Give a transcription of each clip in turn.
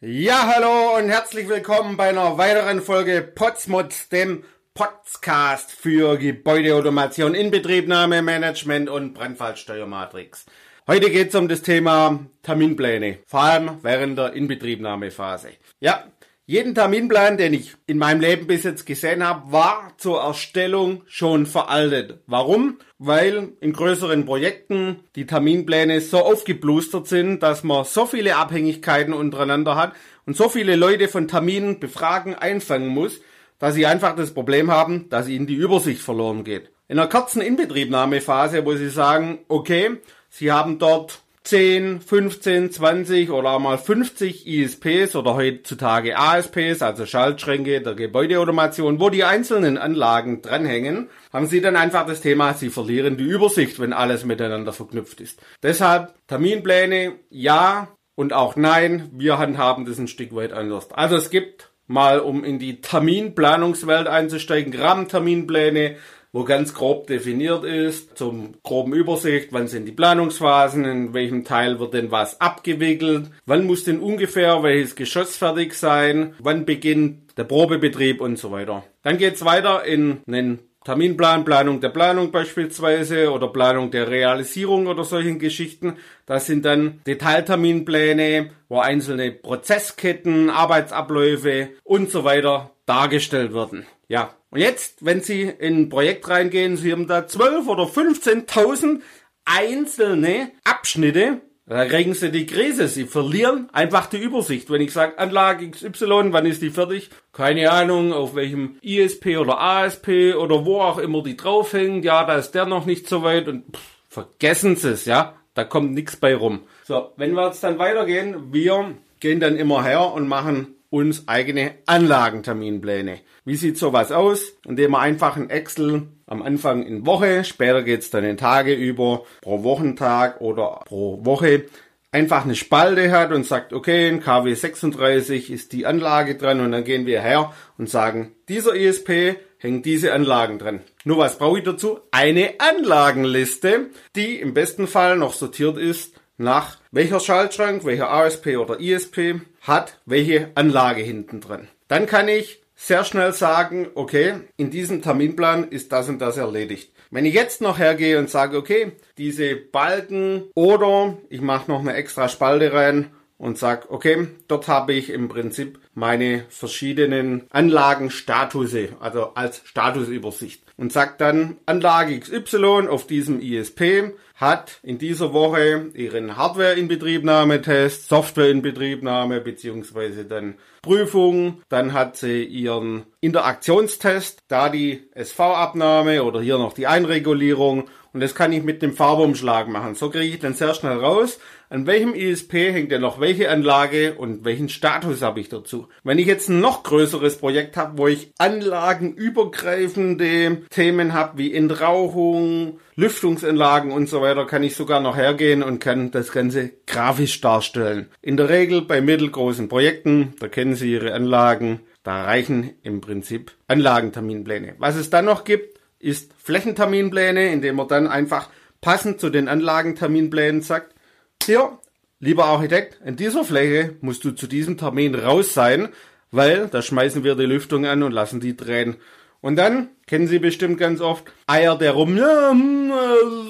Ja, hallo und herzlich willkommen bei einer weiteren Folge Potsmut, dem Podcast für Gebäudeautomation, Inbetriebnahme, Management und Brandfallsteuermatrix. Heute geht es um das Thema Terminpläne, vor allem während der Inbetriebnahmephase. Ja, jeden Terminplan, den ich in meinem Leben bis jetzt gesehen habe, war zur Erstellung schon veraltet. Warum? Weil in größeren Projekten die Terminpläne so aufgeblustert sind, dass man so viele Abhängigkeiten untereinander hat und so viele Leute von Terminen befragen, einfangen muss, dass sie einfach das Problem haben, dass ihnen die Übersicht verloren geht. In einer kurzen Inbetriebnahmephase, wo sie sagen, okay, sie haben dort 10, 15, 20 oder auch mal 50 ISPs oder heutzutage ASPs, also Schaltschränke der Gebäudeautomation, wo die einzelnen Anlagen dranhängen, haben Sie dann einfach das Thema, Sie verlieren die Übersicht, wenn alles miteinander verknüpft ist. Deshalb Terminpläne, ja und auch nein, wir handhaben das ein Stück weit anders. Also es gibt mal, um in die Terminplanungswelt einzusteigen, Rahmenterminpläne, wo ganz grob definiert ist, zum groben Übersicht, wann sind die Planungsphasen, in welchem Teil wird denn was abgewickelt, wann muss denn ungefähr welches Geschoss fertig sein, wann beginnt der Probebetrieb und so weiter. Dann geht's weiter in einen Terminplan, Planung der Planung beispielsweise oder Planung der Realisierung oder solchen Geschichten. Das sind dann Detailterminpläne, wo einzelne Prozessketten, Arbeitsabläufe und so weiter dargestellt werden. Ja, und jetzt, wenn Sie in ein Projekt reingehen, Sie haben da 12 oder 15.000 einzelne Abschnitte, da kriegen Sie die Krise. Sie verlieren einfach die Übersicht. Wenn ich sage, Anlage XY, wann ist die fertig? Keine Ahnung, auf welchem ISP oder ASP oder wo auch immer die draufhängen. Ja, da ist der noch nicht so weit und pff, vergessen Sie es, ja. Da kommt nichts bei rum. So, wenn wir jetzt dann weitergehen, wir gehen dann immer her und machen uns eigene Anlagenterminpläne. Wie sieht sowas aus? Indem man einfach ein Excel am Anfang in Woche, später geht's dann in Tage über, pro Wochentag oder pro Woche, einfach eine Spalte hat und sagt, okay, in KW 36 ist die Anlage dran und dann gehen wir her und sagen, dieser ESP hängt diese Anlagen dran. Nur was brauche ich dazu? Eine Anlagenliste, die im besten Fall noch sortiert ist nach welcher Schaltschrank, welcher ASP oder ISP hat welche Anlage hinten dran. Dann kann ich sehr schnell sagen, okay, in diesem Terminplan ist das und das erledigt. Wenn ich jetzt noch hergehe und sage, okay, diese Balken oder ich mache noch eine extra Spalte rein und sage, okay, dort habe ich im Prinzip meine verschiedenen Anlagenstatuse, also als Statusübersicht und sagt dann Anlage XY auf diesem ISP hat in dieser Woche ihren Hardware-Inbetriebnahmetest, Software-Inbetriebnahme beziehungsweise dann Prüfung, dann hat sie ihren Interaktionstest, da die SV-Abnahme oder hier noch die Einregulierung und das kann ich mit dem Farbumschlag machen. So kriege ich dann sehr schnell raus, an welchem ISP hängt denn noch welche Anlage und welchen Status habe ich dazu. Wenn ich jetzt ein noch größeres Projekt habe, wo ich anlagenübergreifende Themen habe wie Entrauchung, Lüftungsanlagen und so weiter, kann ich sogar noch hergehen und kann das Ganze grafisch darstellen. In der Regel bei mittelgroßen Projekten, da kennen Sie Ihre Anlagen, da reichen im Prinzip Anlagenterminpläne. Was es dann noch gibt, ist Flächenterminpläne, indem man dann einfach passend zu den Anlagenterminplänen sagt, hier, lieber Architekt, in dieser Fläche musst du zu diesem Termin raus sein, weil da schmeißen wir die Lüftung an und lassen die drehen. Und dann, kennen Sie bestimmt ganz oft, eiert der rum, ja, hm, äh,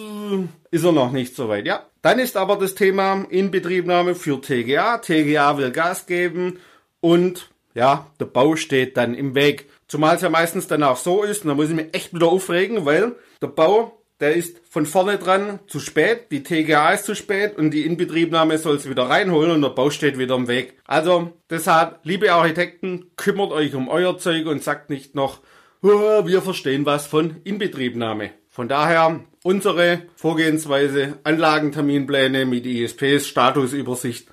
ist er noch nicht so weit, ja. Dann ist aber das Thema Inbetriebnahme für TGA. TGA will Gas geben und ja, der Bau steht dann im Weg. Zumal es ja meistens dann auch so ist, und da muss ich mich echt wieder aufregen, weil der Bau, der ist von vorne dran zu spät, die TGA ist zu spät und die Inbetriebnahme soll es wieder reinholen und der Bau steht wieder im Weg. Also deshalb, liebe Architekten, kümmert euch um euer Zeug und sagt nicht noch, wir verstehen was von Inbetriebnahme. Von daher unsere Vorgehensweise, Anlagenterminpläne mit ISPs, Statusübersicht,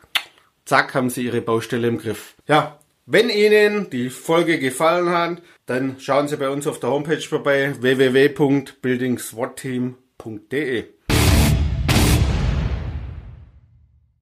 zack, haben Sie Ihre Baustelle im Griff. Ja, wenn Ihnen die Folge gefallen hat, dann schauen Sie bei uns auf der Homepage vorbei www.buildingswatteam.de.